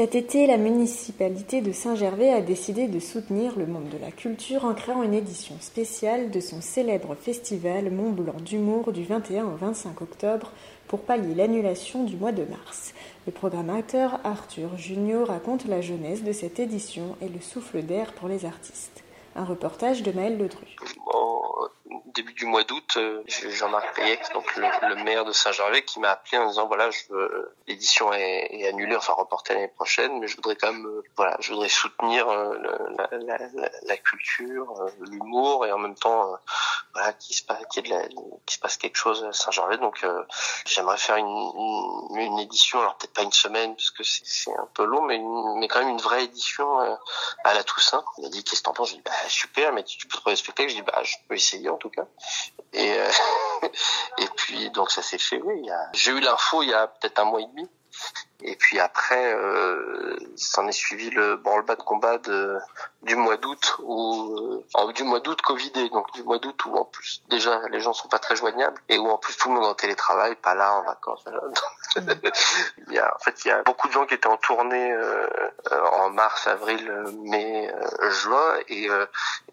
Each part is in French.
Cet été, la municipalité de Saint-Gervais a décidé de soutenir le monde de la culture en créant une édition spéciale de son célèbre festival Mont Blanc d'humour du 21 au 25 octobre pour pallier l'annulation du mois de mars. Le programmateur Arthur Junio raconte la jeunesse de cette édition et le souffle d'air pour les artistes. Un reportage de Maël Ledru. Début du mois d'août, euh, Jean-Marc Payex, donc le, maire de Saint-Gervais, qui m'a appelé en disant voilà, veux- l'édition est, est annulée, enfin reportée l'année prochaine, mais je voudrais quand même, euh, voilà, je voudrais soutenir euh, la, culture, euh, l'humour, et en même temps, voilà, qu'il se passe, quelque chose à Saint-Gervais. Donc, euh, j'aimerais faire une, édition, alors peut-être pas une semaine, parce que c'est un peu long, mais, quand même une vraie édition euh, à la Toussaint. Il m'a dit qu'est-ce que t'en penses? J'ai dit bah super, mais tu peux trouver le spectacle. Je dis bah je peux essayer en tout cas. Et euh, et puis donc ça s'est fait. Oui, a... j'ai eu l'info il y a peut-être un mois et demi. Et puis après, euh, s'en est suivi le branle-bas de combat de, du mois d'août ou euh, du mois d'août Covidé, donc du mois d'août où en plus déjà les gens sont pas très joignables et où en plus tout le monde en télétravail, pas là en vacances. il y a en fait il y a beaucoup de gens qui étaient en tournée euh, en mars, avril, mai, euh, juin et euh,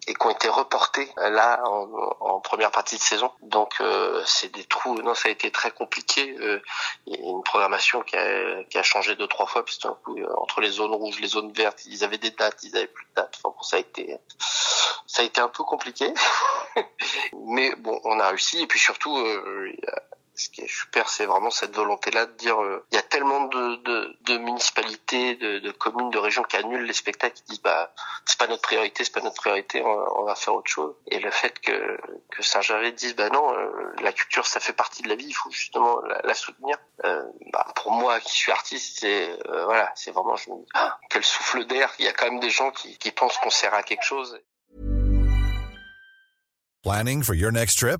et qui ont été reportés euh, là en, en première partie de saison. Donc euh, c'est des trous. Non, ça a été très compliqué. Euh, une programmation qui a, qui a changé deux trois fois puisque d'un coup, euh, entre les zones rouges, les zones vertes, ils avaient des dates, ils avaient plus de dates. Enfin bon, ça a été ça a été un peu compliqué, mais bon, on a réussi. Et puis surtout, euh, ce qui est super, c'est vraiment cette volonté-là de dire, euh, il y a tellement de, de, de municipalités, de, de communes, de régions qui annulent les spectacles, qui disent, bah, c'est pas notre priorité, c'est pas notre priorité, on va, on va faire autre chose. Et le fait que, que Saint-Gervais dise, bah non, euh, la culture, ça fait partie de la vie, il faut justement la, la soutenir. Euh, bah, pour moi, qui suis artiste, c'est, euh, voilà, c'est vraiment, je me dis, ah, quel souffle d'air. Il y a quand même des gens qui, qui pensent qu'on sert à quelque chose. Planning for your next trip?